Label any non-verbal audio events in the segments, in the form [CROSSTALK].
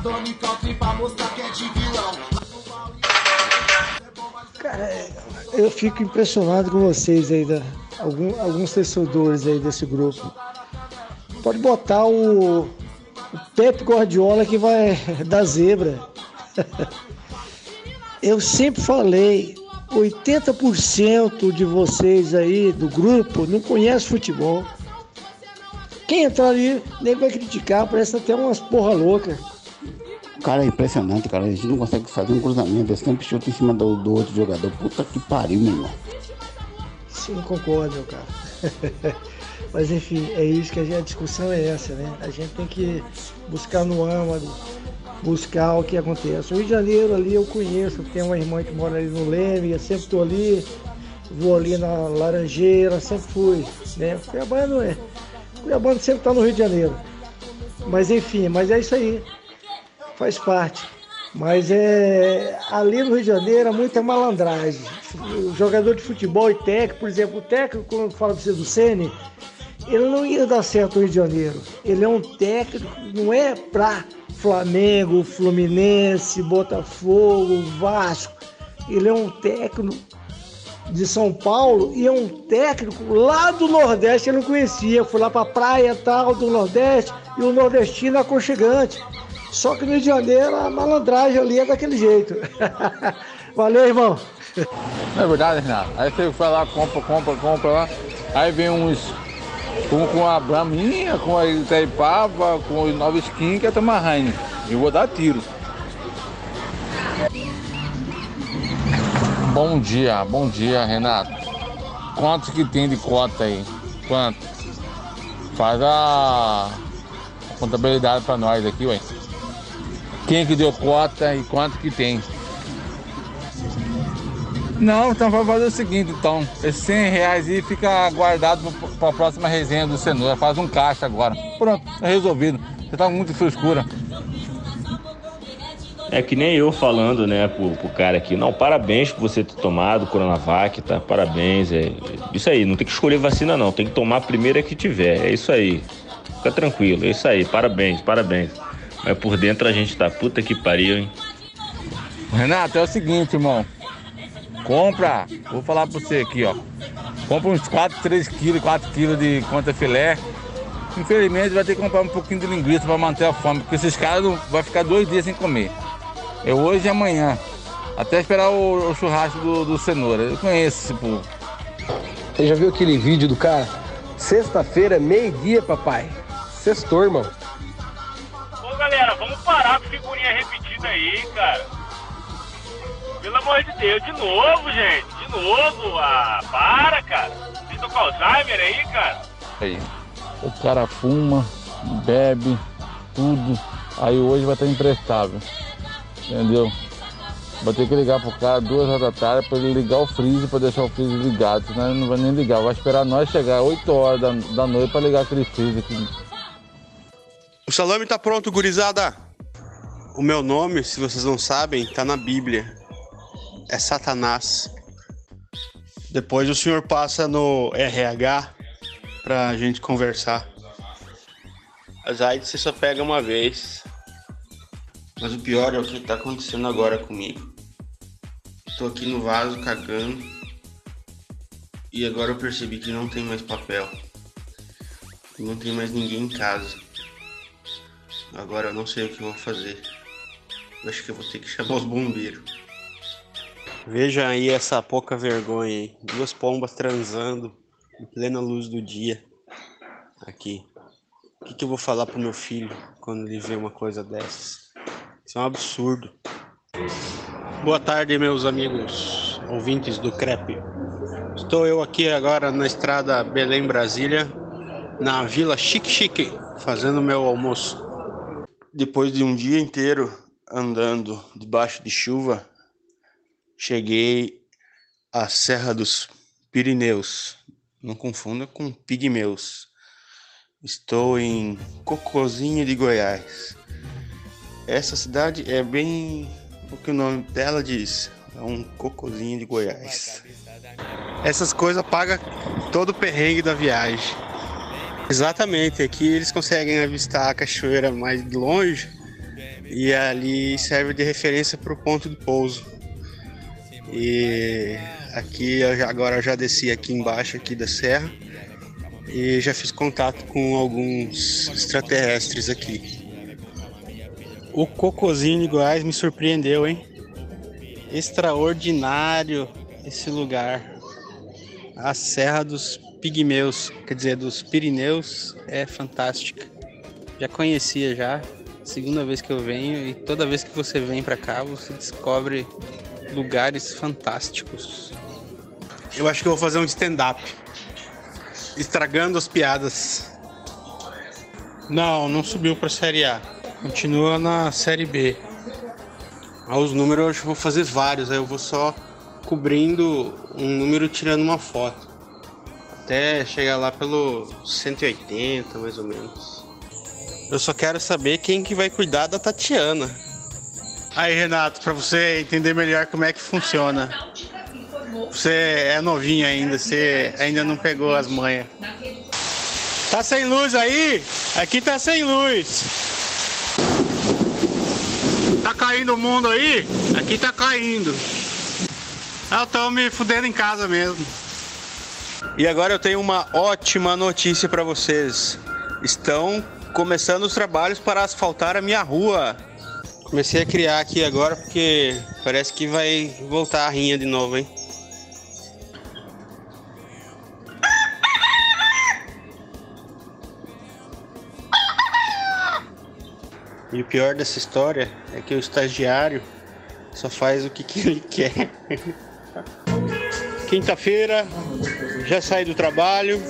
atômica, pra mostrar que é de vilão. Cara, eu fico impressionado com vocês aí, da, algum, alguns torcedores aí desse grupo. Pode botar o, o Pepe Guardiola que vai [LAUGHS] dar zebra. [LAUGHS] Eu sempre falei, 80% de vocês aí do grupo não conhece futebol. Quem entrar ali, nem vai criticar, parece até umas porra louca. Cara, é impressionante, cara. A gente não consegue fazer um cruzamento. Eles sempre chutam em cima do, do outro jogador. Puta que pariu, meu irmão. Sim, concordo, cara. [LAUGHS] Mas enfim, é isso que a, gente, a discussão é essa, né? A gente tem que buscar no âmago, buscar o que acontece. O Rio de Janeiro ali eu conheço, tem uma irmã que mora ali no Leme, eu sempre estou ali, vou ali na Laranjeira, sempre fui, né? Cuiabá não é. Cuiabá sempre está no Rio de Janeiro. Mas enfim, mas é isso aí faz parte. Mas é ali no Rio de Janeiro é muita malandragem. O jogador de futebol e técnico, por exemplo, o técnico, quando fala para você do Sene, ele não ia dar certo no Rio de Janeiro. Ele é um técnico, não é para Flamengo, Fluminense, Botafogo, Vasco. Ele é um técnico de São Paulo e é um técnico lá do Nordeste, ele não conhecia. Foi lá para a praia tal do Nordeste e o nordestino é aconchegante. Só que no Rio de Janeiro a malandragem ali é daquele jeito. [LAUGHS] Valeu, irmão. Não é verdade, Renato? Aí você vai lá, compra, compra, compra lá. Aí vem uns com, com a Braminha, com a Itaipava, com os Nova Skin, que é Heineken. Eu vou dar tiro. Bom dia, bom dia, Renato. Quantos que tem de cota aí? Quanto? Faz a contabilidade para nós aqui, ué quem que deu cota e quanto que tem. Não, então vamos fazer o seguinte, então. Esses 100 reais aí fica guardado para a próxima resenha do Cenoura. Faz um caixa agora. Pronto, é resolvido. Você tá com muita frescura. É que nem eu falando, né, pro, pro cara aqui. Não, parabéns por você ter tomado Coronavac, tá? Parabéns. É isso aí, não tem que escolher vacina, não. Tem que tomar a primeira que tiver. É isso aí. Fica tranquilo, é isso aí. Parabéns, parabéns. Mas por dentro a gente tá puta que pariu, hein? Renato, é o seguinte, irmão. Compra, vou falar pra você aqui, ó. Compra uns 4, 3 quilos, 4 quilos de conta filé. Infelizmente vai ter que comprar um pouquinho de linguiça para manter a fome, porque esses caras não vai ficar dois dias sem comer. É hoje e amanhã. Até esperar o, o churrasco do, do, cenoura. Eu conheço esse povo. Você já viu aquele vídeo do cara? Sexta-feira, meio-dia, papai. Sextou, irmão aí, cara. Pelo amor de Deus, de novo, gente. De novo. Ah, para, cara. Vocês estão com Alzheimer aí, cara? Aí. O cara fuma, bebe, tudo. Aí hoje vai estar imprestável. Entendeu? Vou ter que ligar pro cara duas horas da tarde para ele ligar o freezer para deixar o freezer ligado, senão ele não vai nem ligar. Vai esperar nós chegar 8 horas da, da noite para ligar aquele freezer aqui o salame tá pronto, gurizada. O meu nome, se vocês não sabem, tá na Bíblia. É Satanás. Depois o senhor passa no RH pra gente conversar. As AIDS você só pega uma vez. Mas o pior é o que tá acontecendo agora comigo. Tô aqui no vaso cagando. E agora eu percebi que não tem mais papel. Não tem mais ninguém em casa. Agora eu não sei o que vou fazer. Eu acho que eu vou ter que chamar os bombeiros. Veja aí essa pouca vergonha aí. Duas pombas transando em plena luz do dia. Aqui. O que, que eu vou falar pro meu filho quando ele vê uma coisa dessas? Isso é um absurdo. Boa tarde, meus amigos ouvintes do Crepe. Estou eu aqui agora na estrada Belém-Brasília, na Vila Chique Chique, fazendo meu almoço. Depois de um dia inteiro andando debaixo de chuva, cheguei à Serra dos Pirineus. Não confunda com Pigmeus. Estou em Cocozinha de Goiás. Essa cidade é bem o que o nome dela diz. É um cocozinho de Goiás. Essas coisas pagam todo o perrengue da viagem. Exatamente, aqui eles conseguem avistar a cachoeira mais longe e ali serve de referência para o ponto de pouso. E aqui agora já desci aqui embaixo aqui da serra e já fiz contato com alguns extraterrestres aqui. O cocôzinho de Goiás me surpreendeu, hein? Extraordinário esse lugar. A Serra dos Pigmeus, quer dizer, dos Pirineus, é fantástica. Já conhecia já, segunda vez que eu venho e toda vez que você vem para cá você descobre lugares fantásticos. Eu acho que eu vou fazer um stand-up. Estragando as piadas. Não, não subiu para Série A. Continua na Série B. Os números eu acho que vou fazer vários, aí eu vou só cobrindo um número tirando uma foto. Até chegar lá pelo 180, mais ou menos. Eu só quero saber quem que vai cuidar da Tatiana. Aí, Renato, para você entender melhor como é que funciona. Você é novinho ainda, você ainda não pegou as manhas. Tá sem luz aí? Aqui tá sem luz. Tá caindo o mundo aí? Aqui tá caindo. Eu tô me fudendo em casa mesmo. E agora eu tenho uma ótima notícia para vocês. Estão começando os trabalhos para asfaltar a minha rua. Comecei a criar aqui agora porque parece que vai voltar a rinha de novo, hein? E o pior dessa história é que o estagiário só faz o que, que ele quer. [LAUGHS] Quinta-feira, já saí do trabalho.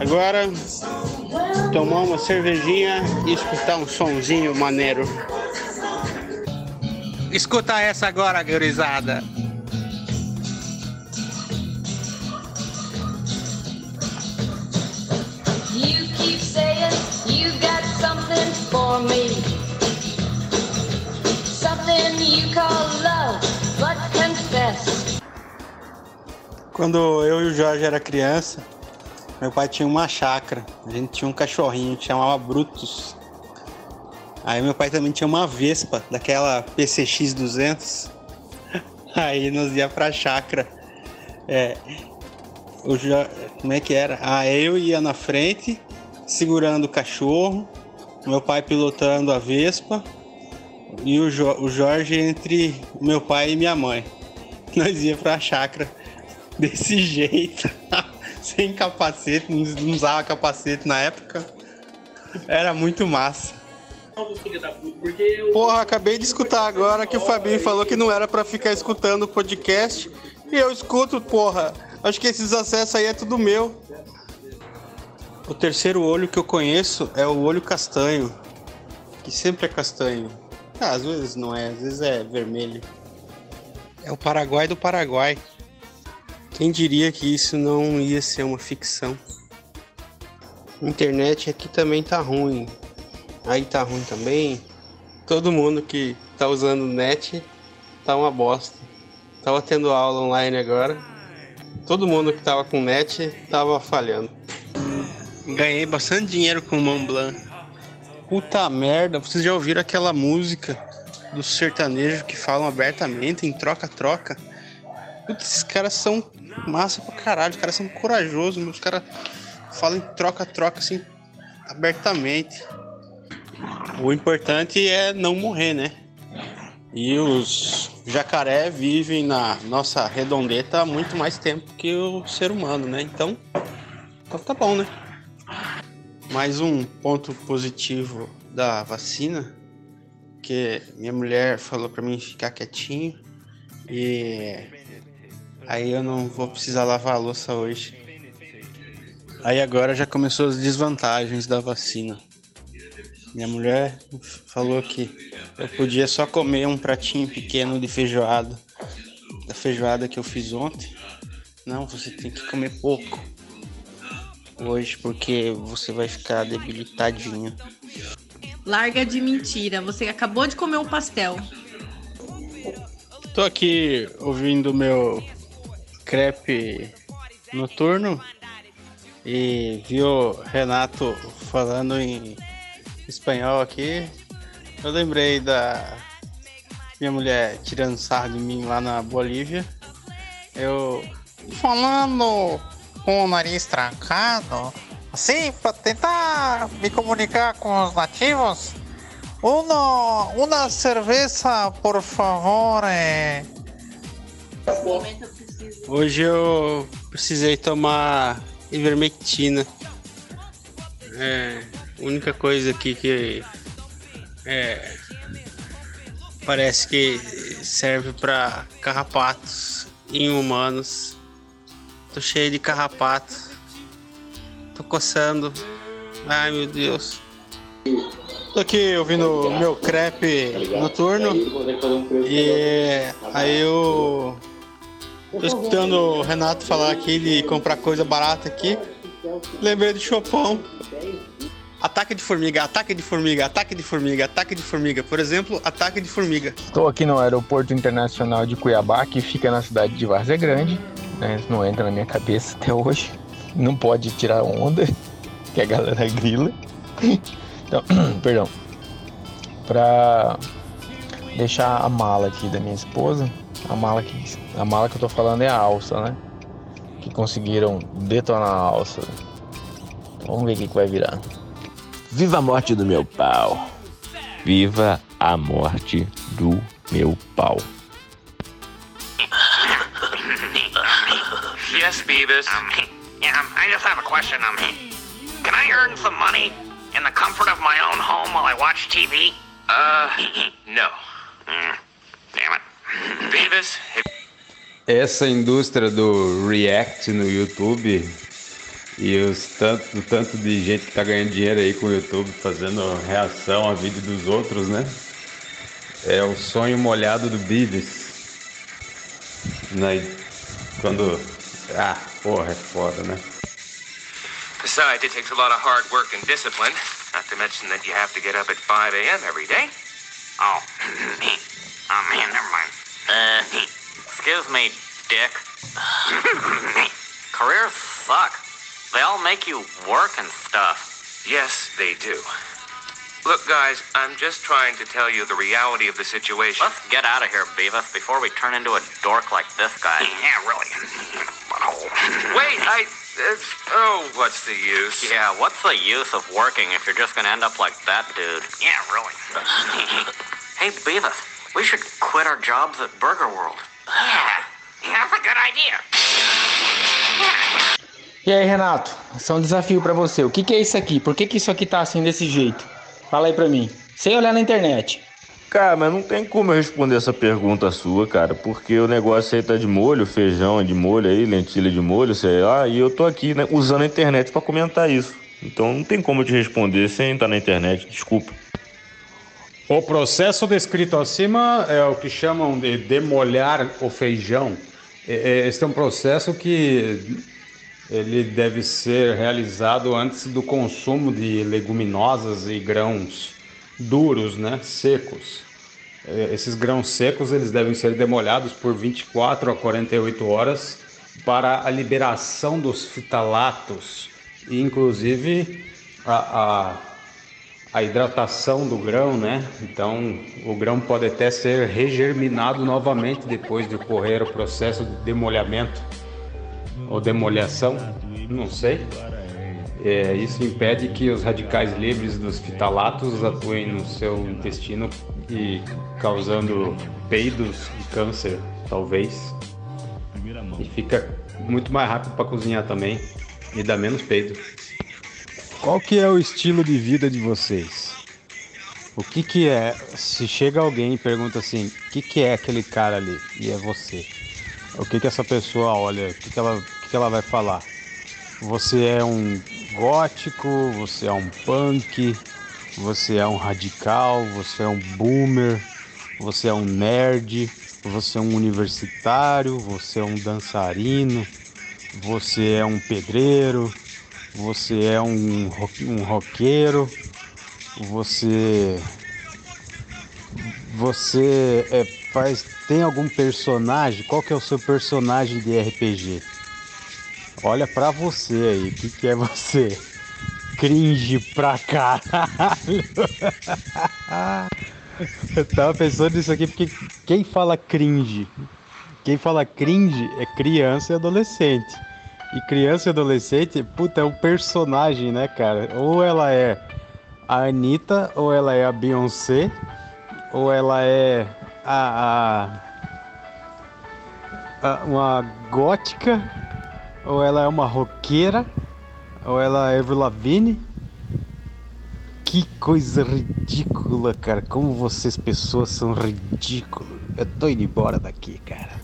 Agora tomar uma cervejinha e escutar um sonzinho maneiro. Escuta essa agora, gurizada. You keep saying you got something for me. Something you call love, but confess. Quando eu e o Jorge era criança, meu pai tinha uma chácara. A gente tinha um cachorrinho chamava Brutus. Aí meu pai também tinha uma Vespa, daquela PCX 200. [LAUGHS] Aí nós ia pra chácara. É, o Jo- como é que era? Ah, eu ia na frente, segurando o cachorro, meu pai pilotando a Vespa e o, Jo- o Jorge entre meu pai e minha mãe. [LAUGHS] Nós ia pra chácara desse [LAUGHS] jeito, sem capacete, não usava capacete na época. Era muito massa. Porra, acabei de escutar agora que o Fabinho falou que não era pra ficar escutando o podcast. E eu escuto, porra. Acho que esses acessos aí é tudo meu. O terceiro olho que eu conheço é o olho castanho. Que sempre é castanho. Ah, às vezes não é, às vezes é vermelho. É o Paraguai do Paraguai. Quem diria que isso não ia ser uma ficção? A internet aqui também tá ruim. Aí tá ruim também. Todo mundo que tá usando net tá uma bosta. Tava tendo aula online agora. Todo mundo que tava com net tava falhando. Ganhei bastante dinheiro com o Mont Blanc. Puta merda, vocês já ouviram aquela música dos sertanejos que falam abertamente em troca-troca? Putz, esses caras são massa pra caralho, os caras são corajosos, os caras falam troca-troca assim, abertamente. O importante é não morrer, né? E os jacaré vivem na nossa redondeta há muito mais tempo que o ser humano, né? Então, então tá bom, né? Mais um ponto positivo da vacina, que minha mulher falou pra mim ficar quietinho e aí eu não vou precisar lavar a louça hoje. Aí agora já começou as desvantagens da vacina. Minha mulher falou que eu podia só comer um pratinho pequeno de feijoada, da feijoada que eu fiz ontem. Não, você tem que comer pouco hoje porque você vai ficar debilitadinho. Larga de mentira, você acabou de comer um pastel. Tô aqui ouvindo meu crepe noturno e vi o Renato falando em espanhol aqui. Eu lembrei da minha mulher tirando sarro de mim lá na Bolívia. Eu falando com o nariz trancado, assim, para tentar me comunicar com os nativos. Uma, uma cerveja, por favor. É... Hoje eu precisei tomar ivermectina. É a única coisa aqui que é, parece que serve para carrapatos em humanos. Tô cheio de carrapato. Tô coçando. Ai meu Deus. Tô aqui ouvindo meu crepe noturno. E aí eu tô escutando o Renato falar aqui de comprar coisa barata aqui. Lembrei do Chopão. Ataque de formiga, ataque de formiga, ataque de formiga, ataque de formiga. Por exemplo, ataque de formiga. Estou aqui no Aeroporto Internacional de Cuiabá, que fica na cidade de Várzea Grande. Né? Não entra na minha cabeça até hoje. Não pode tirar onda, [LAUGHS] que a galera grila. Então, [CLEARS THROAT] perdão. Pra deixar a mala aqui da minha esposa. A mala que, a mala que eu tô falando é a alça, né? Que conseguiram detonar a alça. Vamos ver o que, que vai virar. Viva a morte do meu pau. Viva a morte do meu pau. Yes, Beavis. Um, yeah, um, I just have a question. Um, can I earn some money in the comfort of my own home while I watch TV? Uh, [LAUGHS] no. Mm, damn it. Beavis, if Essa indústria do React no YouTube e os tanto, o tanto de gente que tá ganhando dinheiro aí com o YouTube fazendo reação a vídeo dos outros, né? É o sonho molhado do Beavis. Né? Quando. Ah, porra, é foda, né? Besides, it takes a lot of hard work and discipline. Not to mention that you have to get up at 5 a.m. every day. Oh, [CLEARS THROAT] oh man, never mind. Uh, excuse me, Dick. [LAUGHS] Careers suck. They all make you work and stuff. Yes, they do. Look, guys, I'm just trying to tell you the reality of the situation. Let's get out of here, Beavis, before we turn into a dork like this guy. [LAUGHS] Yeah, really. Wait, I. Oh, what's the use? Yeah, what's the use of working if you're just gonna end up like that dude? Yeah, really. [LAUGHS] hey, Beavis, we should quit our jobs at Burger World. Yeah, that's a good idea. E aí, Renato, isso é um desafio pra você. O que, que é isso aqui? Por que, que isso aqui tá assim desse jeito? Fala aí pra mim. Sem olhar na internet. Cara, mas não tem como eu responder essa pergunta sua, cara, porque o negócio aí tá de molho, feijão é de molho aí, lentilha de molho, sei lá, e eu tô aqui né, usando a internet pra comentar isso. Então não tem como eu te responder sem estar na internet, desculpa. O processo descrito acima é o que chamam de demolhar o feijão. É- é- Este é um processo que ele deve ser realizado antes do consumo de leguminosas e grãos duros, né, secos. É, Esses grãos secos eles devem ser demolhados por 24 a 48 horas para a liberação dos fitalatos e inclusive a, a a hidratação do grão, né? Então, o grão pode até ser regerminado novamente depois de ocorrer o processo de demolhamento ou demoliação, não sei. É, isso impede que os radicais livres dos fitalatos atuem no seu intestino e causando peidos e câncer, talvez. E fica muito mais rápido para cozinhar também e dá menos peido. Qual que é o estilo de vida de vocês? O que que é? Se chega alguém e pergunta assim, o que que é aquele cara ali? E é você. O que que essa pessoa olha? O que que ela, o que que ela vai falar? Você é um gótico? Você é um punk? Você é um radical? Você é um boomer? Você é um nerd? Você é um universitário? Você é um dançarino? Você é um pedreiro? Você é um, um roqueiro? Você. Você é, faz. Tem algum personagem? Qual que é o seu personagem de RPG? Olha pra você aí, o que, que é você? Cringe pra caralho! [LAUGHS] Eu tava pensando nisso aqui porque quem fala cringe? Quem fala cringe é criança e adolescente. E criança e adolescente, puta, é um personagem, né, cara? Ou ela é a Anitta, ou ela é a Beyoncé, ou ela é a, a- a- uma gótica, ou ela é uma roqueira, ou ela é Avril Lavigne. Que coisa ridícula, cara. Como vocês pessoas são ridículos. Eu tô indo embora daqui, cara.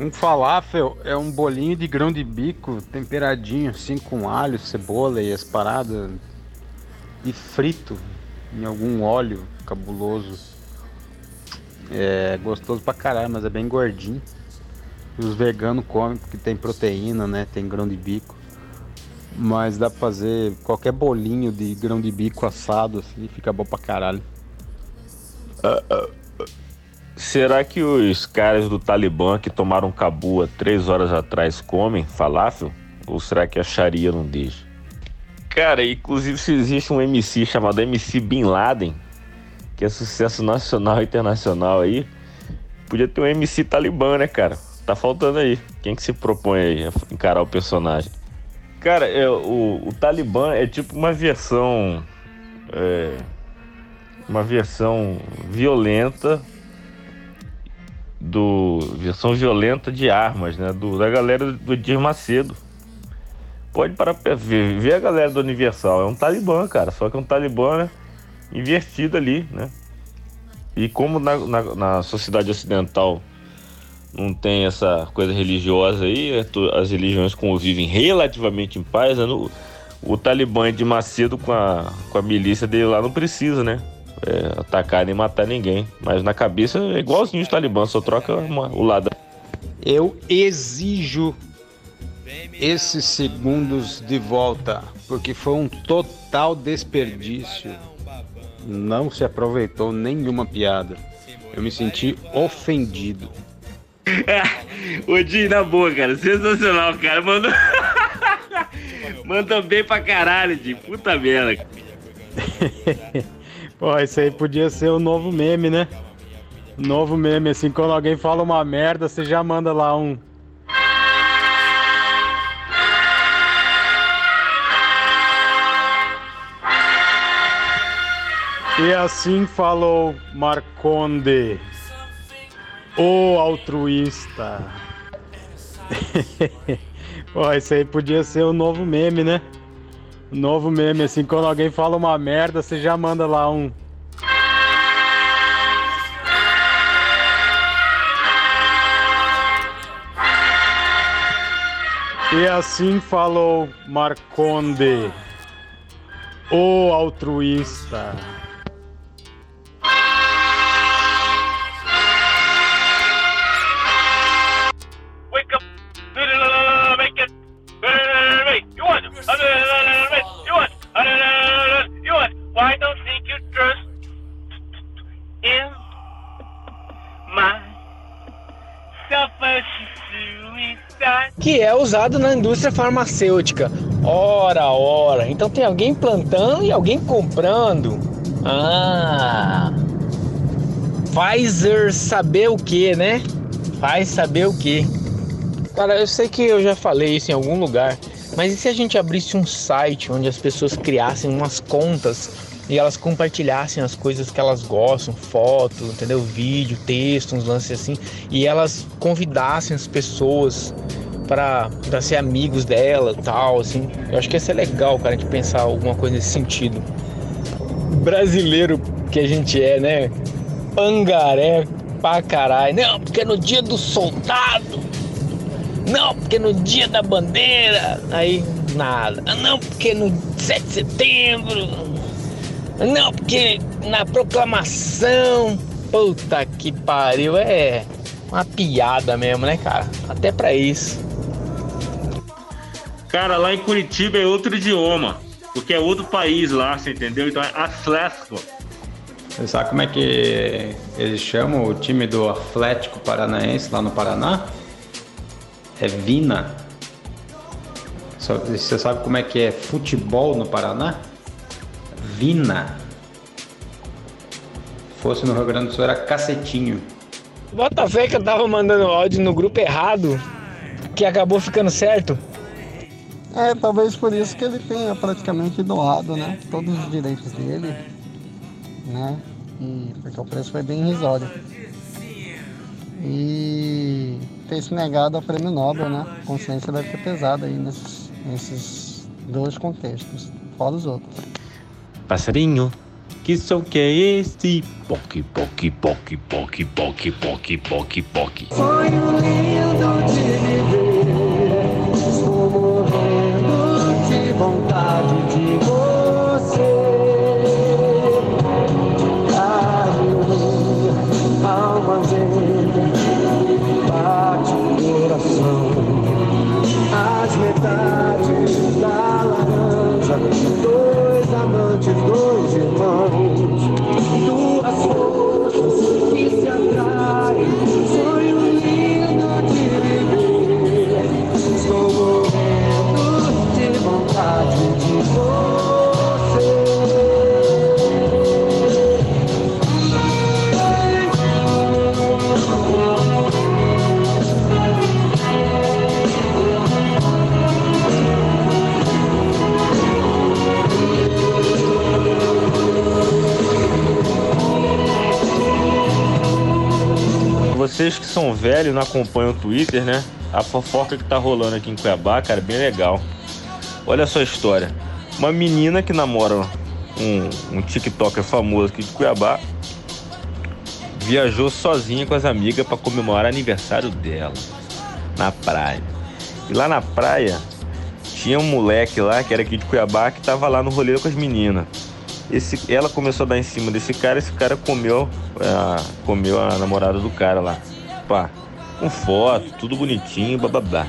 Um falafel é um bolinho de grão de bico temperadinho, assim, com alho, cebola e as paradas. E frito em algum óleo cabuloso. É gostoso pra caralho, mas é bem gordinho. E os veganos comem porque tem proteína, né? Tem grão de bico. Mas dá pra fazer qualquer bolinho de grão de bico assado, assim, fica bom pra caralho. Ah, ah. Será que os caras do Talibã que tomaram Cabu há três horas atrás comem falafel? Ou será que a Sharia não deixa? Cara, inclusive se existe um MC chamado MC Bin Laden, que é sucesso nacional e internacional aí, podia ter um MC Talibã, né, cara? Tá faltando aí. Quem que se propõe aí a encarar o personagem? Cara, é, o, o Talibã é tipo uma versão. é, uma versão violenta do versão violenta de armas, né? Do, da galera do Edir Macedo. Pode parar pra ver, ver a galera do Universal. É um talibã, cara. Só que é um talibã né, invertido ali, né? E como na, na, na sociedade ocidental não tem essa coisa religiosa aí, é as religiões convivem relativamente em paz, né? O Talibã de Macedo com a, com a milícia dele lá não precisa, né? É, atacar nem matar ninguém. Mas na cabeça é igualzinho os Talibã, só troca uma- o lado. Eu exijo esses segundos de volta, porque foi um total desperdício. Não se aproveitou nenhuma piada. Eu me senti ofendido. [LAUGHS] Ô Di, na boa, cara. Sensacional, cara. Mandou. [LAUGHS] Manda bem pra caralho, Di. Puta merda. [LAUGHS] Pô, isso aí podia ser o novo meme, né? Novo meme, assim, quando alguém fala uma merda, você já manda lá um. E assim falou Marconde, o altruísta. [LAUGHS] Pô, isso aí podia ser o novo meme, né? Novo meme, assim, quando alguém fala uma merda, você já manda lá um. E assim falou Marconde, o altruísta. Usado na indústria farmacêutica. Ora, ora. Então tem alguém plantando e alguém comprando. Ah. Pfizer saber o que, né? Faz saber o que. Cara, eu sei que eu já falei isso em algum lugar, mas e se a gente abrisse um site onde as pessoas criassem umas contas e elas compartilhassem as coisas que elas gostam, foto, entendeu? Vídeo, texto, uns lances assim, e elas convidassem as pessoas para ser amigos dela, tal, assim. Eu acho que ia ser legal, cara, de pensar alguma coisa nesse sentido. Brasileiro que a gente é, né? Pangaré pra caralho. Não, porque no dia do soldado. Não, porque no dia da bandeira. Aí, nada. Não, porque no 7 de setembro. Não, porque na proclamação. Puta que pariu. É uma piada mesmo, né, cara? Até pra isso. Cara, lá em Curitiba é outro idioma. Porque é outro país lá, você entendeu? Então é Atlético. Você sabe como é que eles chamam o time do Atlético Paranaense lá no Paraná? É Vina. Só- Você sabe como é que é futebol no Paraná? Vina. fosse no Rio Grande do Sul era cacetinho. Bota fé que eu tava mandando áudio no grupo errado, que acabou ficando certo. É, talvez por isso que ele tenha praticamente doado, né? Todos os direitos dele, né? E porque o preço foi bem irrisório. E ter se negado ao prêmio Nobel, né? A consciência deve ter pesado aí nesses, nesses dois contextos, fora os outros. Passarinho, que som que é esse? Poque, poque, poque, poque, poque, poque, poque, poque. Sonho lindo de E não acompanham o Twitter, né? A fofoca que tá rolando aqui em Cuiabá, cara, é bem legal. Olha só a história. Uma menina que namora um, um TikToker famoso aqui de Cuiabá viajou sozinha com as amigas para comemorar aniversário dela na praia. E lá na praia tinha um moleque lá que era aqui de Cuiabá que tava lá no rolê com as meninas. Esse, ela começou a dar em cima desse cara, esse cara comeu, a, comeu a namorada do cara lá. Pá, com foto, tudo bonitinho, bababá.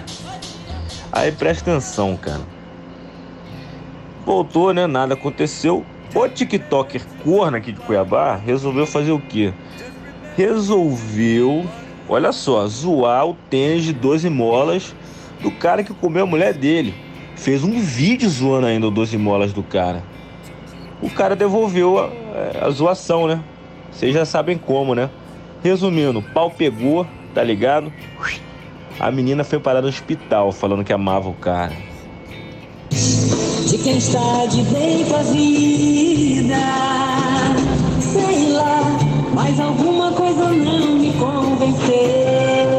Aí presta atenção, cara. Voltou, né? Nada aconteceu. O TikToker corno aqui de Cuiabá resolveu fazer o quê? Resolveu, olha só, zoar o tênis de 12 molas do cara que comeu a mulher dele. Fez um vídeo zoando ainda o 12 molas do cara. O cara devolveu a, a zoação, né? Vocês já sabem como, né? Resumindo, pau pegou, tá ligado? A menina foi parar no hospital falando que amava o cara. de quem está de bem com a vida. Sei lá, mas alguma coisa não me convenceu.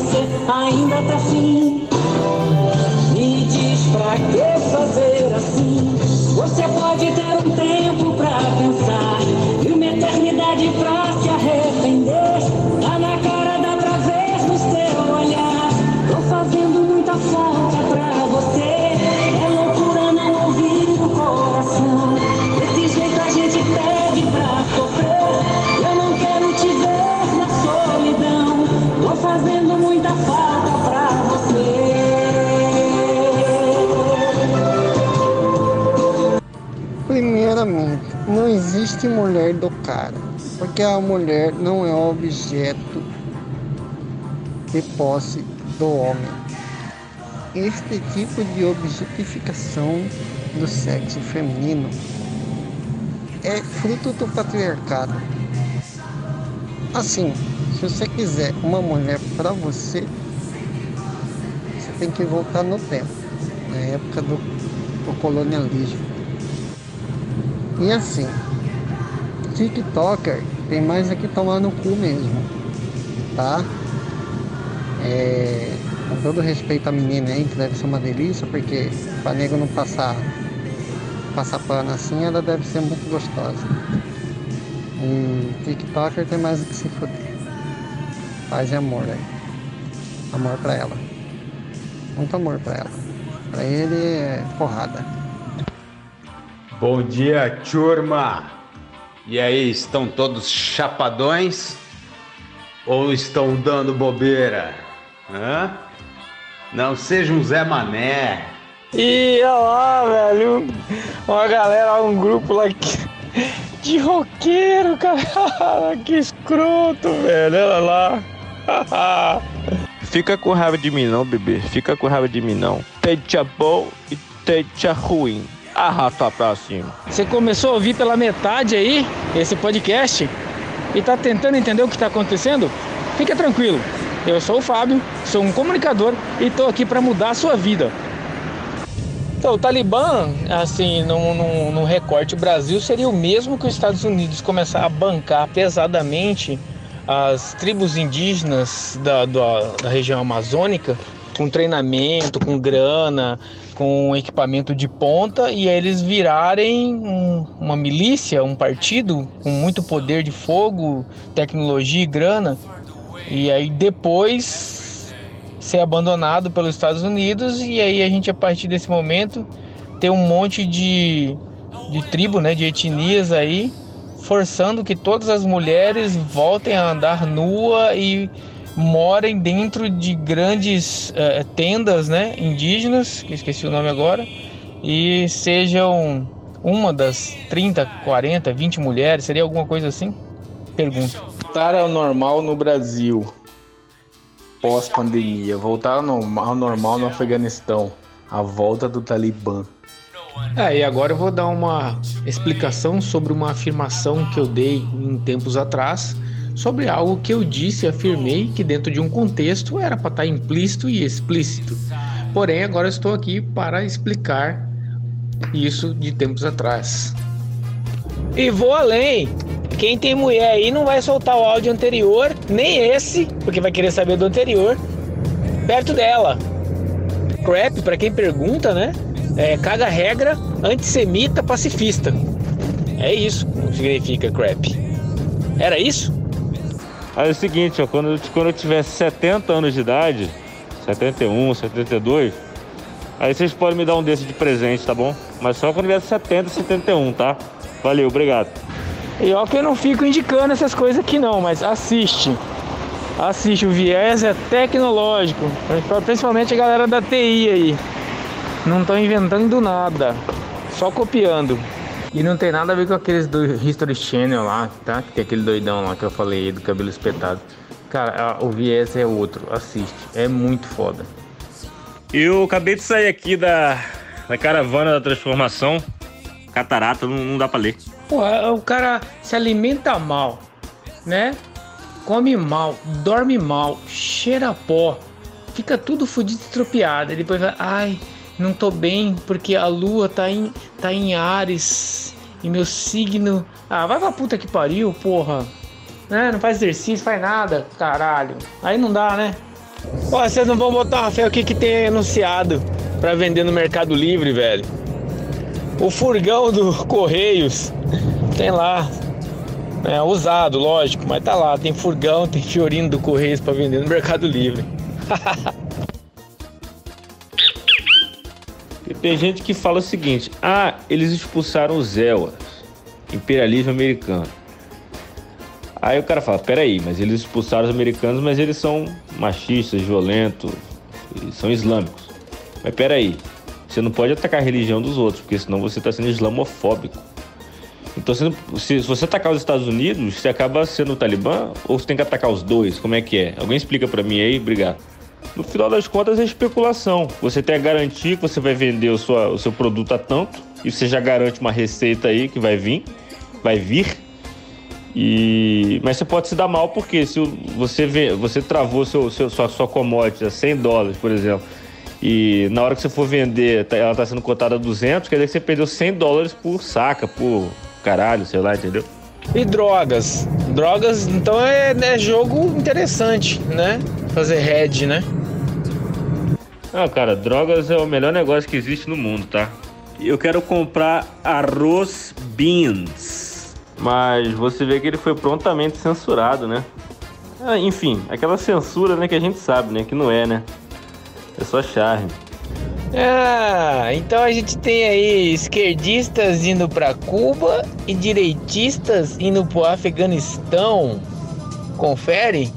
Você ainda tá assim. Me diz pra que fazer assim? Você pode existe mulher do cara, porque a mulher não é objeto de posse do homem. Este tipo de objetificação do sexo feminino é fruto do patriarcado. Assim, se você quiser uma mulher para você, você tem que voltar no tempo, na época do, do colonialismo. E assim, TikToker tem mais aqui tomar no cu mesmo, tá? É, com todo respeito à menina aí, que deve ser uma delícia, porque pra nego não passar, passar pano assim, ela deve ser muito gostosa. E TikToker tem mais o que se fuder. Paz e amor aí. Amor pra ela. Muito amor pra ela. Pra ele é porrada. Bom dia, turma! E aí, estão todos chapadões? Ou estão dando bobeira? Hã? Não seja um Zé Mané. E olha lá, velho, uma galera, um grupo lá que- de roqueiro, cara, que escroto, velho. Olha lá. [LAUGHS] Fica com raiva de mim não, bebê. Fica com raiva de mim não. Teja bom e teja ruim. Arrasta pra cima. Você começou a ouvir pela metade aí esse podcast e tá tentando entender o que tá acontecendo? Fica tranquilo. Eu sou o Fábio, sou um comunicador e tô aqui para mudar a sua vida. Então, o Talibã, assim, no, no, no recorte Brasil, seria o mesmo que os Estados Unidos começar a bancar pesadamente as tribos indígenas da, da, da região amazônica com treinamento, com grana, com equipamento de ponta e eles virarem um, uma milícia, um partido com muito poder de fogo, tecnologia e grana. E aí depois ser abandonado pelos Estados Unidos e aí a gente a partir desse momento ter um monte de, de tribo, né, de etnias aí forçando que todas as mulheres voltem a andar nua e morem dentro de grandes uh, tendas, né, indígenas, que esqueci o nome agora, e sejam uma das 30, 40, 20 mulheres, seria alguma coisa assim? Pergunto. Voltar ao normal no Brasil pós-pandemia, voltar ao normal no Afeganistão, a volta do Talibã. É, e agora eu vou dar uma explicação sobre uma afirmação que eu dei em tempos atrás, sobre algo que eu disse e afirmei que dentro de um contexto era para estar implícito e explícito. Porém, agora estou aqui para explicar isso de tempos atrás. E vou além. Quem tem mulher aí não vai soltar o áudio anterior, nem esse, porque vai querer saber do anterior, perto dela. Crap, para quem pergunta, né? É, caga regra, antissemita, pacifista. É isso que significa crap. Era isso? Aí é o seguinte, ó, quando, quando eu tiver 70 anos de idade, 71, 72, aí vocês podem me dar um desse de presente, tá bom? Mas só quando tiver 70, 71, tá? Valeu, obrigado. E ó que eu não fico indicando essas coisas aqui não, mas assiste. Assiste, o viés é tecnológico, principalmente a galera da TI aí. Não estão inventando nada, só copiando. E não tem nada a ver com aqueles do History Channel lá, tá? Que tem aquele doidão lá que eu falei do cabelo espetado. Cara, o viés é outro, assiste, é muito foda. Eu acabei de sair aqui da, da caravana da transformação. Catarata, não, não dá pra ler. Porra, o cara se alimenta mal, né? Come mal, dorme mal, cheira pó, fica tudo fudido estropiado. E depois vai, ai, não tô bem porque a lua tá em, tá em Ares e meu signo. Ah, vai pra puta que pariu, porra. Né? Não faz exercício, faz nada, caralho. Aí não dá, né? Pô, vocês não vão botar fé o que, que tem anunciado para vender no Mercado Livre, velho. O furgão do [LAUGHS] Correios tem lá. É usado, lógico, mas tá lá. Tem furgão, tem fiorino do Correios para vender no Mercado Livre. [LAUGHS] tem gente que fala o seguinte: ah, eles expulsaram os Zewas, imperialismo americano. Aí o cara fala: peraí, mas eles expulsaram os americanos, mas eles são machistas, violentos, são islâmicos. Mas peraí, você não pode atacar a religião dos outros, porque senão você está sendo islamofóbico. Então, se, se, você atacar os Estados Unidos, você acaba sendo o Talibã ou você tem que atacar os dois? Como é que é? Alguém explica para mim aí? Obrigado. No final das contas, é especulação. Você tem a garantia que você vai vender o, sua, o seu produto a tanto e você já garante uma receita aí que vai vir, vai vir. E mas você pode se dar mal porque se você vê, você travou seu, seu sua, sua commodity a 100 dólares, por exemplo, e na hora que você for vender, tá, ela está sendo cotada a 200, quer dizer que você perdeu 100 dólares por saca, por caralho, sei lá, entendeu? E drogas. Drogas, então é, é jogo interessante, né? Fazer head, né? Ah, cara, drogas é o melhor negócio que existe no mundo, tá? Eu quero comprar arroz beans. Mas você vê que ele foi prontamente censurado, né? Ah, enfim, aquela censura, né, que a gente sabe, né, que não é, né? É só charme. Ah, então a gente tem aí esquerdistas indo para Cuba e direitistas indo pro Afeganistão. Confere?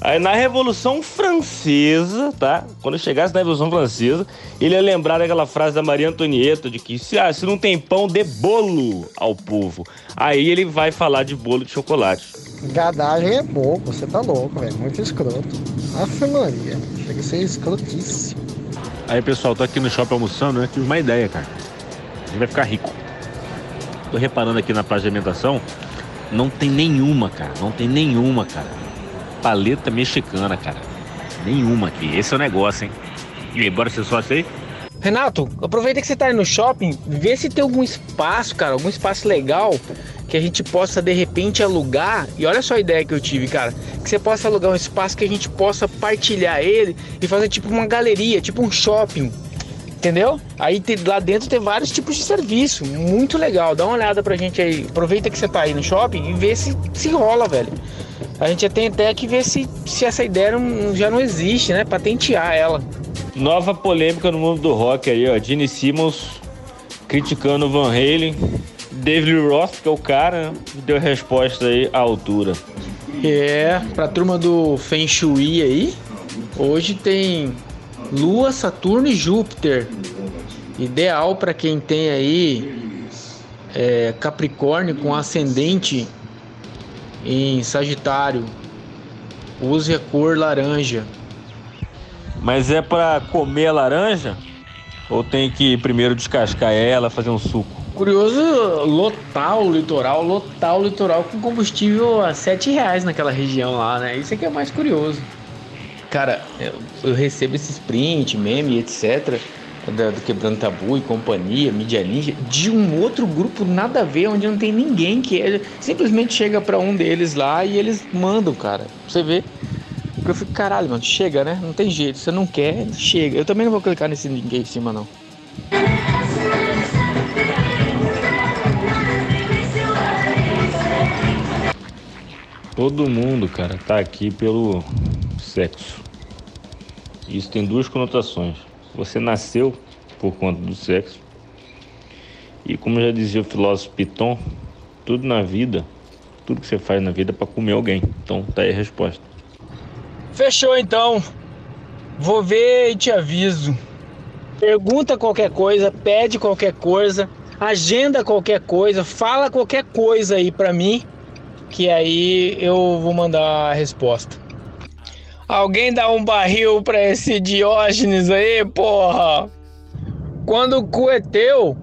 Aí na Revolução Francesa, tá? Quando chegasse na Revolução Francesa, ele ia lembrar daquela frase da Maria Antonieta de que se, ah, se não tem pão, dê bolo ao povo. Aí ele vai falar de bolo de chocolate. Gadagem é pouco, você tá louco, velho. Muito escroto. Afe Maria. Chega a ser escrotíssimo. Aí pessoal, tô aqui no shopping almoçando, né? Tive uma ideia, cara. A gente vai ficar rico. Tô reparando aqui na praça de alimentação, não tem nenhuma, cara. Não tem nenhuma, cara paleta mexicana, cara. Nenhuma aqui. Esse é o negócio, hein? E aí, bora ser sócio aí? Renato, aproveita que você tá aí no shopping, vê se tem algum espaço, cara, algum espaço legal que a gente possa de repente alugar. E olha só a ideia que eu tive, cara, que você possa alugar um espaço que a gente possa partilhar ele e fazer tipo uma galeria, tipo um shopping. Entendeu? Aí lá dentro tem vários tipos de serviço. Muito legal. Dá uma olhada pra gente aí. Aproveita que você tá aí no shopping e vê se, se rola, velho. A gente tem até que ver se, se essa ideia não, já não existe, né? Patentear ela. Nova polêmica no mundo do rock aí, ó. Gene Simmons criticando o Van Halen. David Roth, que é o cara, deu resposta aí à altura. É, pra turma do Feng Shui aí, hoje tem Lua, Saturno e Júpiter. Ideal para quem tem aí é, Capricórnio com ascendente em Sagitário. Use a cor laranja. Mas é para comer a laranja? Ou tem que primeiro descascar ela, fazer um suco? Curioso lotar o litoral, lotar o litoral com combustível a 7 reais naquela região lá, né? Isso é que é mais curioso. Cara, eu, eu recebo esses print, meme, etc da, do Quebrando Tabu e companhia, Mídia Ninja, de um outro grupo nada a ver, onde não tem ninguém que é, simplesmente chega para um deles lá e eles mandam, cara. Você vê. Eu fico, caralho, mano, chega, né? Não tem jeito. Você não quer, chega. Eu também não vou clicar nesse ninguém em cima, não. Todo mundo, cara, tá aqui pelo sexo. Isso tem duas conotações. Você nasceu por conta do sexo. E como já dizia o filósofo Piton, tudo na vida, tudo que você faz na vida é para comer alguém. Então tá aí a resposta. Fechou então. Vou ver e te aviso. Pergunta qualquer coisa, pede qualquer coisa, agenda qualquer coisa, fala qualquer coisa aí para mim, que aí eu vou mandar a resposta. Alguém dá um barril pra esse Diógenes aí, porra. Quando o cu é teu,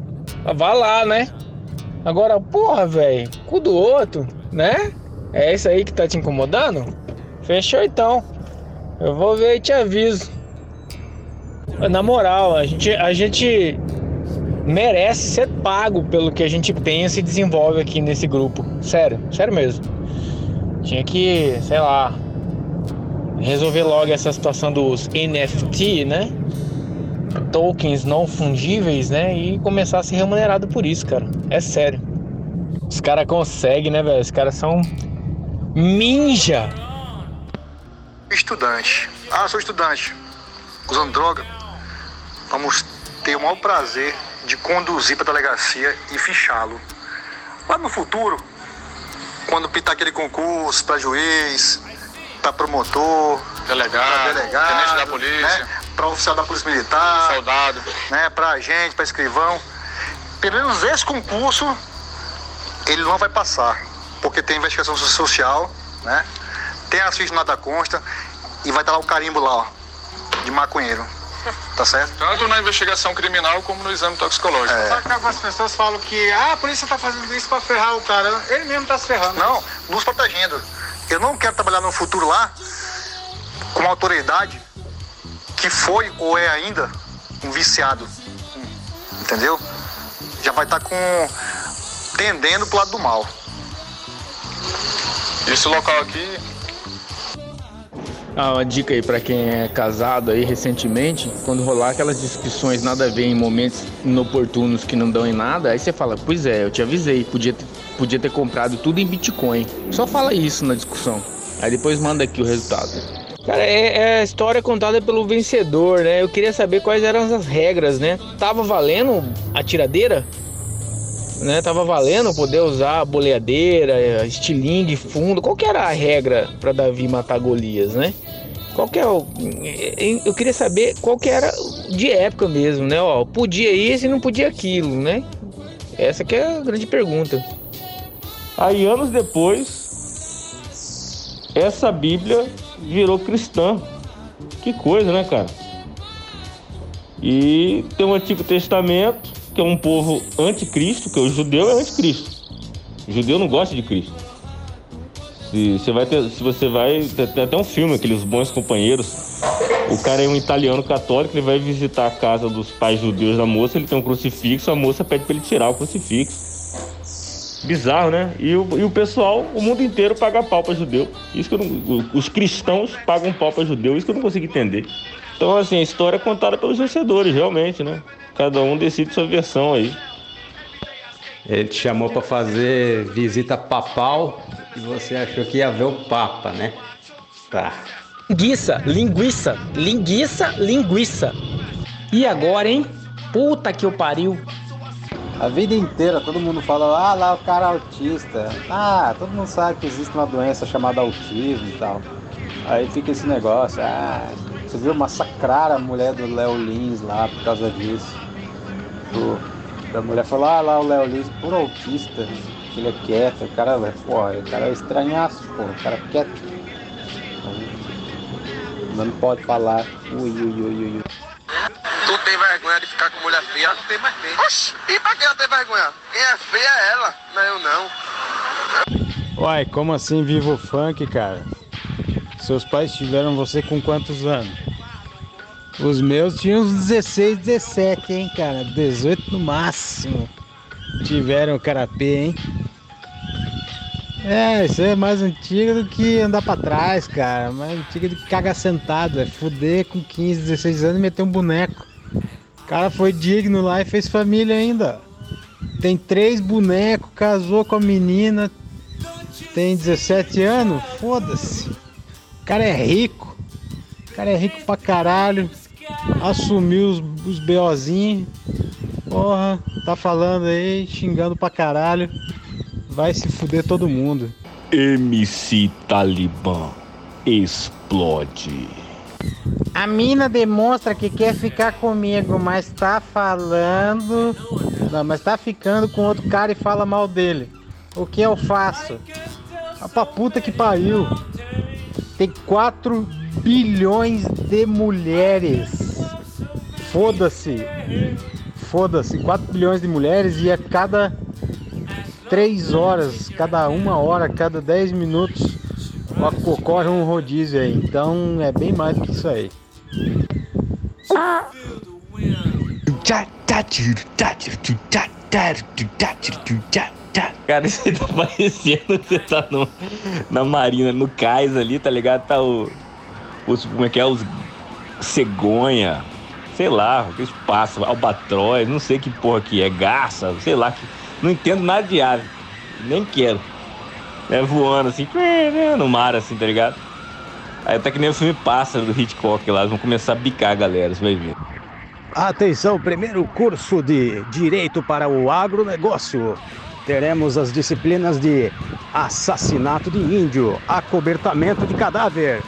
vá lá, né? Agora, porra, velho, cu do outro, né? É isso aí que tá te incomodando? Fechou então. Eu vou ver e te aviso. Na moral, a gente, a gente merece ser pago pelo que a gente pensa e desenvolve aqui nesse grupo. Sério, sério mesmo. Tinha que, sei lá, resolver logo essa situação dos NFT, né? Tokens não fungíveis, né? E começar a ser remunerado por isso, cara. É sério. Os caras conseguem, né, velho? Os caras são ninja. Estudante. Ah, sou estudante. Usando droga. Vamos ter o maior prazer de conduzir para delegacia e fichá-lo. Lá no futuro, quando pintar aquele concurso para juiz, para promotor, delegado, pra delegado tenente da polícia, né? para oficial da polícia militar, soldado, né? para agente, para escrivão. Pelo menos esse concurso ele não vai passar, porque tem investigação social, né? Tem a ficha nada consta e vai estar lá o carimbo lá, ó, de maconheiro. Tá certo? [LAUGHS] Tanto na investigação criminal como no exame toxicológico. É. Só que algumas pessoas falam que ah, a polícia tá fazendo isso para ferrar o cara. Ele mesmo tá se ferrando. Não, nos protegendo. Eu não quero trabalhar no futuro lá com uma autoridade que foi ou é ainda um viciado. Entendeu? Já vai estar tá com tendendo pro lado do mal. Esse local aqui ah, uma dica aí para quem é casado aí recentemente, quando rolar aquelas discussões nada a ver em momentos inoportunos que não dão em nada, aí você fala, pois é, eu te avisei, podia ter, podia ter comprado tudo em Bitcoin. Só fala isso na discussão. Aí depois manda aqui o resultado. Cara, é, é, a história contada pelo vencedor, né? Eu queria saber quais eram as regras, né? Tava valendo a tiradeira? né? Tava valendo poder usar boleadeira, estilingue, fundo. Qual que era a regra para Davi matar Golias, né? Qual que é o... Eu queria saber qual que era de época mesmo, né? Ó, podia isso e não podia aquilo, né? Essa que é a grande pergunta. Aí anos depois, essa Bíblia virou cristã. Que coisa, né, cara? E tem o Antigo Testamento, que é um povo anticristo, que o judeu é anticristo. O judeu não gosta de Cristo. Se você vai ter, se você vai tem até um filme, aqueles bons companheiros. O cara é um italiano católico, ele vai visitar a casa dos pais judeus da moça, ele tem um crucifixo, a moça pede para ele tirar o crucifixo. Bizarro, né? E o, e o pessoal, o mundo inteiro paga pau para judeu. Isso que eu não, os cristãos pagam pau para judeu, isso que eu não consigo entender. Então, assim, a história é contada pelos vencedores, realmente, né? Cada um decide sua versão aí. Ele te chamou para fazer visita papal e você achou que ia ver o Papa, né? Tá. Linguiça, linguiça, linguiça, linguiça. E agora, hein? Puta que eu pariu. A vida inteira todo mundo fala, ah lá o cara é autista. Ah, todo mundo sabe que existe uma doença chamada autismo e tal. Aí fica esse negócio, ah, você viu massacrar a mulher do Léo Lins lá por causa disso. a mulher falou, ah lá o Léo Lins, por autista, ele é quieto, o cara, porra, o cara é estranhaço, porra, o cara é quieto. Não pode falar. Ui, ui, ui, ui. Tu tem vergonha de ficar com mulher feia? Não tem mais feia. Oxi, e pra que ela tem vergonha? Quem é feia é ela, não é eu não. Uai, como assim vivo o funk, cara? Seus pais tiveram você com quantos anos? Os meus tinham uns 16, 17, hein, cara? 18 no máximo. Tiveram carapê, hein? É, isso é mais antigo do que andar pra trás, cara. Mais antigo do que cagar sentado. É fuder com 15, 16 anos e meter um boneco. Cara foi digno lá e fez família ainda. Tem três bonecos, casou com a menina, tem 17 anos, foda-se. O cara é rico. O cara é rico pra caralho. Assumiu os, os BOzinhos. Porra, tá falando aí, xingando pra caralho. Vai se fuder todo mundo. MC Talibã explode. A mina demonstra que quer ficar comigo, mas tá falando. Não, mas tá ficando com outro cara e fala mal dele. O que eu faço? A pra puta que pariu. Tem 4 bilhões de mulheres. Foda-se. Foda-se. 4 bilhões de mulheres e a cada 3 horas, cada uma hora, cada 10 minutos ocorre um rodízio aí. Então é bem mais do que isso aí. Cara, você tá parecendo que você tá no, na marina, no cais ali, tá ligado? Tá o. Os, como é que é? Os cegonha, sei lá, aqueles pássaros, albatroz, não sei que porra que é, garça, sei lá. Que, não entendo nada de ave, nem quero. É voando assim, [LAUGHS] no mar, assim, tá ligado? Aí até que nem o filme Pássaro do Hitchcock lá, eles vão começar a bicar galera, você vai ver. Atenção, primeiro curso de Direito para o Agronegócio. Teremos as disciplinas de assassinato de índio, acobertamento de cadáver,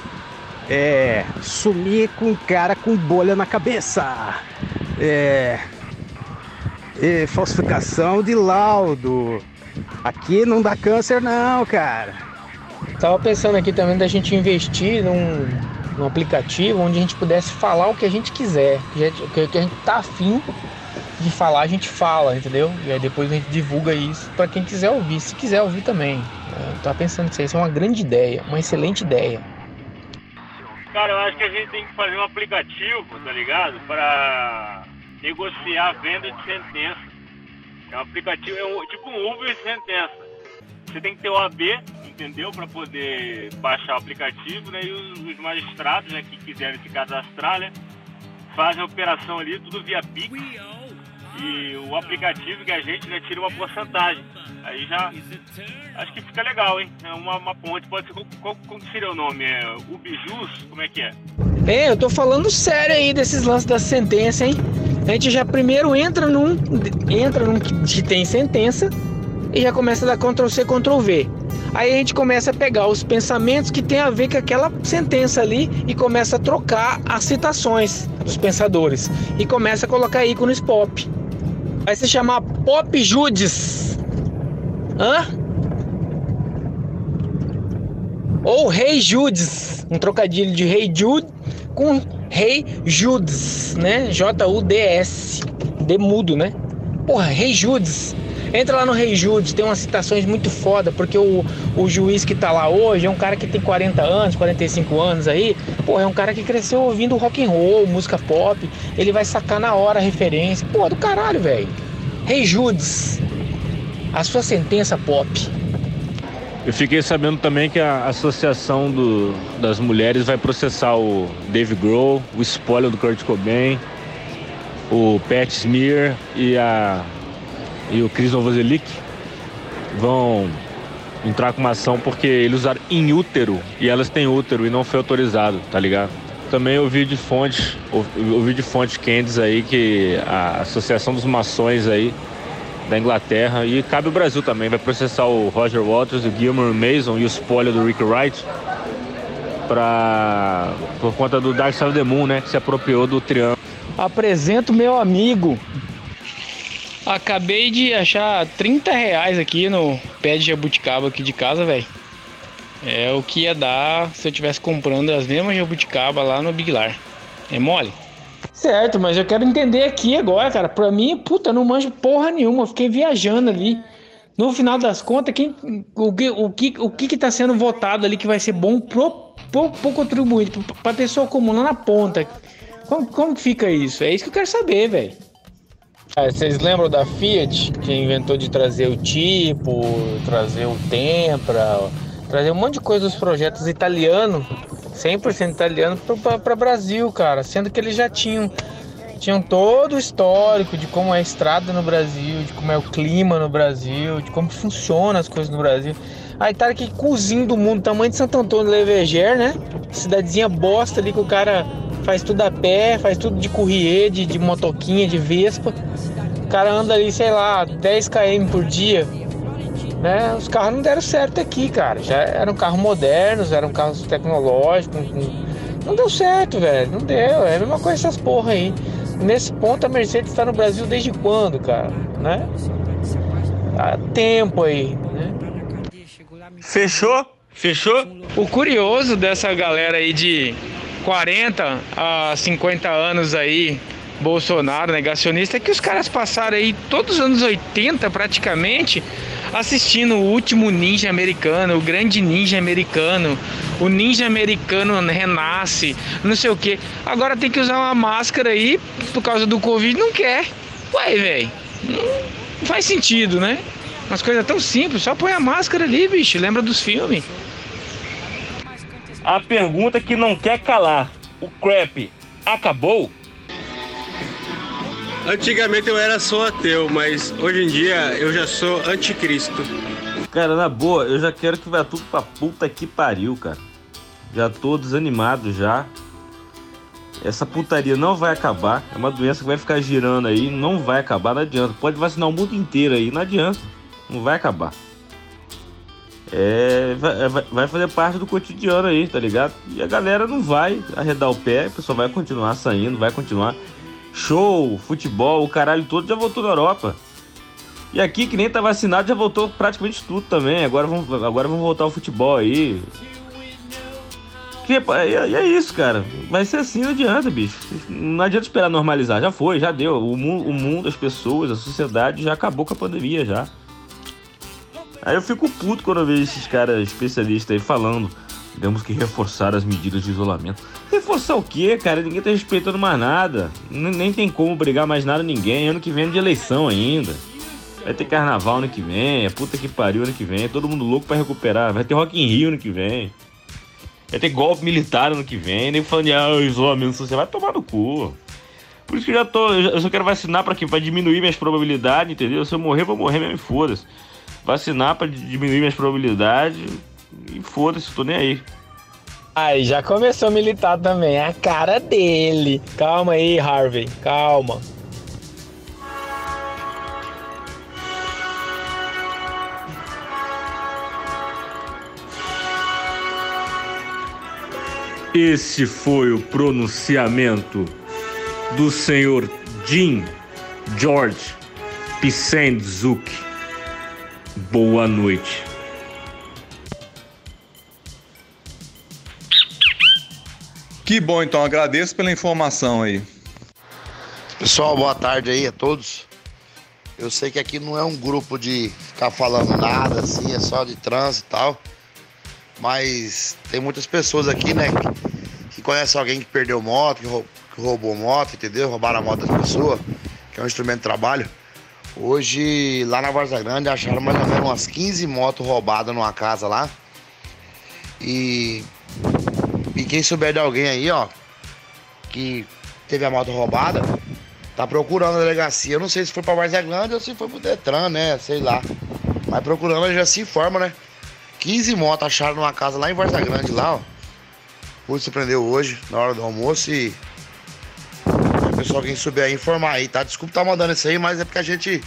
é, sumir com cara com bolha na cabeça, é, é, falsificação de laudo. Aqui não dá câncer não, cara. Tava pensando aqui também da gente investir num, num aplicativo onde a gente pudesse falar o que a gente quiser, gente, que a gente tá afim de falar, a gente fala, entendeu? E aí depois a gente divulga isso para quem quiser ouvir, se quiser ouvir também. Eu tava pensando que isso é uma grande ideia, uma excelente ideia. Cara, eu acho que a gente tem que fazer um aplicativo, tá ligado? Para negociar a venda de sentença. É um aplicativo, é um, tipo um Uber de sentença. Você tem que ter o AB, entendeu? Para poder baixar o aplicativo, né? E os, os magistrados, né, que quiserem se cadastrar, né? Fazem a operação ali, tudo via Pix. E o aplicativo que a gente né, tira uma porcentagem. Aí já acho que fica legal, hein? É uma, uma ponte, pode ser. Qual, qual seria o nome? É Ubijus? Como é que é? É, eu tô falando sério aí desses lances da sentença, hein? A gente já primeiro entra num, entra num que tem sentença e já começa a dar Ctrl C, Ctrl V. Aí a gente começa a pegar os pensamentos que tem a ver com aquela sentença ali e começa a trocar as citações dos pensadores e começa a colocar ícones pop. Vai se chamar Pop Judes. Hã? Ou Rei Judes, um trocadilho de Rei Jude com Rei Judes, né? J-U-D-S, D mudo, né? Porra, Rei Judes. Entra lá no Rei Judes, tem umas citações muito foda, porque o, o juiz que tá lá hoje é um cara que tem 40 anos, 45 anos aí, porra, é um cara que cresceu ouvindo rock and roll, música pop, ele vai sacar na hora a referência. Porra, do caralho, velho. Rei Judes, a sua sentença pop. Eu fiquei sabendo também que a Associação do, das Mulheres vai processar o Dave Grohl, o spoiler do Kurt Cobain, o Pat Smear e, a, e o Chris Novoselic vão entrar com uma ação porque eles usaram in útero e elas têm útero e não foi autorizado, tá ligado? Também ouvi de fontes, ouvi de fontes quentes aí que a Associação dos Mações aí da Inglaterra e cabe o Brasil também. Vai processar o Roger Waters, o Gilmore Mason e o spoiler do Rick Wright pra, por conta do Dark Side of the Moon, né? Que se apropriou do triângulo. Apresento meu amigo. Acabei de achar 30 reais aqui no pé de jabuticaba aqui de casa, velho. É o que ia dar se eu tivesse comprando as mesmas jabuticaba lá no Big Lar. É mole? Certo, mas eu quero entender aqui agora, cara. Pra mim, puta, não manjo porra nenhuma. Eu fiquei viajando ali. No final das contas, quem, o, que, o, que, o que que tá sendo votado ali que vai ser bom pro, pro, pro contribuinte, pra pessoa comum lá na ponta? Como, como fica isso? É isso que eu quero saber, velho. Ah, vocês lembram da Fiat, que inventou de trazer o tipo, trazer o Tempra, trazer um monte de coisa dos projetos italianos 100% italiano para Brasil, cara. Sendo que eles já tinham, tinham todo o histórico de como é a estrada no Brasil, de como é o clima no Brasil, de como funcionam as coisas no Brasil. A Itália que cozinha do mundo, tamanho de Santo Antônio Leveger, né? Cidadezinha bosta ali que o cara faz tudo a pé, faz tudo de courrier, de, de motoquinha, de vespa. O cara anda ali, sei lá, 10 km por dia né? Os carros não deram certo aqui, cara. Já eram carros modernos, eram carros tecnológicos. Não deu certo, velho. Não deu. É a mesma coisa essas porra aí. Nesse ponto a Mercedes está no Brasil desde quando, cara? Né? Há tempo aí, né? Fechou? Fechou? O curioso dessa galera aí de 40 a 50 anos aí, Bolsonaro, negacionista, é que os caras passaram aí todos os anos 80 praticamente assistindo o último ninja americano, o grande ninja americano, o ninja americano renasce, não sei o que. Agora tem que usar uma máscara aí por causa do Covid, não quer. Ué, velho, não faz sentido, né? Umas coisas tão simples, só põe a máscara ali, bicho, lembra dos filmes. A pergunta que não quer calar: o crap acabou? Antigamente eu era só ateu, mas hoje em dia eu já sou anticristo. Cara, na boa, eu já quero que vá tudo pra puta que pariu, cara. Já tô desanimado já. Essa putaria não vai acabar. É uma doença que vai ficar girando aí, não vai acabar, não adianta. Pode vacinar o mundo inteiro aí, não adianta. Não vai acabar. É, vai, vai fazer parte do cotidiano aí, tá ligado? E a galera não vai arredar o pé, a pessoa vai continuar saindo, vai continuar show, futebol, o caralho todo já voltou na Europa. E aqui, que nem tá vacinado, já voltou praticamente tudo também. Agora vamos, agora vamos voltar ao futebol aí. Que, é, é isso, cara. Vai ser assim, não adianta, bicho. Não adianta esperar normalizar. Já foi, já deu. O mundo, o mundo as pessoas, a sociedade já acabou com a pandemia já. Aí eu fico puto quando eu vejo esses caras especialistas aí falando temos que reforçar as medidas de isolamento. Reforçar o quê, cara? Ninguém tá respeitando mais nada. Nem tem como brigar mais nada ninguém. Ano que vem é de eleição ainda. Vai ter carnaval ano que vem. É puta que pariu ano que vem. É todo mundo louco para recuperar. Vai ter Rock in Rio ano que vem. Vai ter golpe militar ano que vem. Nem falando de ah, isolamento social. Vai tomar no cu. Por isso que eu já tô. Eu só quero vacinar para quê? Pra diminuir minhas probabilidades, entendeu? Se eu morrer, vou morrer mesmo, foda-se vacinar para diminuir minhas probabilidades e foda-se, tô nem aí. Aí já começou a militar também, é a cara dele. Calma aí, Harvey, calma. Esse foi o pronunciamento do senhor Jim George Pissendzuk. Boa noite. Que bom, então. Agradeço pela informação aí. Pessoal, boa tarde aí a todos. Eu sei que aqui não é um grupo de ficar falando nada, assim, é só de trânsito e tal. Mas tem muitas pessoas aqui, né, que, que conhecem alguém que perdeu moto, que, rou- que roubou moto, entendeu? Roubaram a moto das pessoas, que é um instrumento de trabalho. Hoje, lá na Varza Grande, acharam mais ou menos umas 15 motos roubadas numa casa lá. E, e quem souber de alguém aí, ó, que teve a moto roubada, tá procurando a delegacia. Eu não sei se foi pra Varza Grande ou se foi pro Detran, né? Sei lá. Mas procurando já se informa, né? 15 motos acharam numa casa lá em Varza Grande, lá, ó. O se prendeu hoje, na hora do almoço e. Pessoal, quem souber aí, informar aí, tá? Desculpa tá mandando isso aí, mas é porque a gente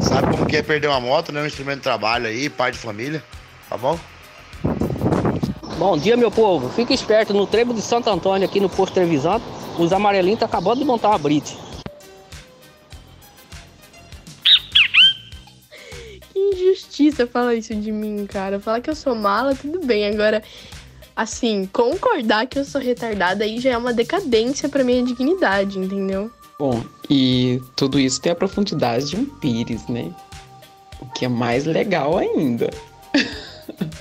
sabe como que é perder uma moto, né? Um instrumento de trabalho aí, pai de família, tá bom? Bom dia, meu povo. Fica esperto no trevo de Santo Antônio, aqui no posto Trevisan. Os amarelinhos tá acabando de montar uma brite. Que injustiça falar isso de mim, cara. Falar que eu sou mala, tudo bem. Agora, assim, concordar que eu sou retardada aí já é uma decadência pra minha dignidade, entendeu? Bom, e tudo isso tem a profundidade de um pires, né? O que é mais legal ainda. [LAUGHS]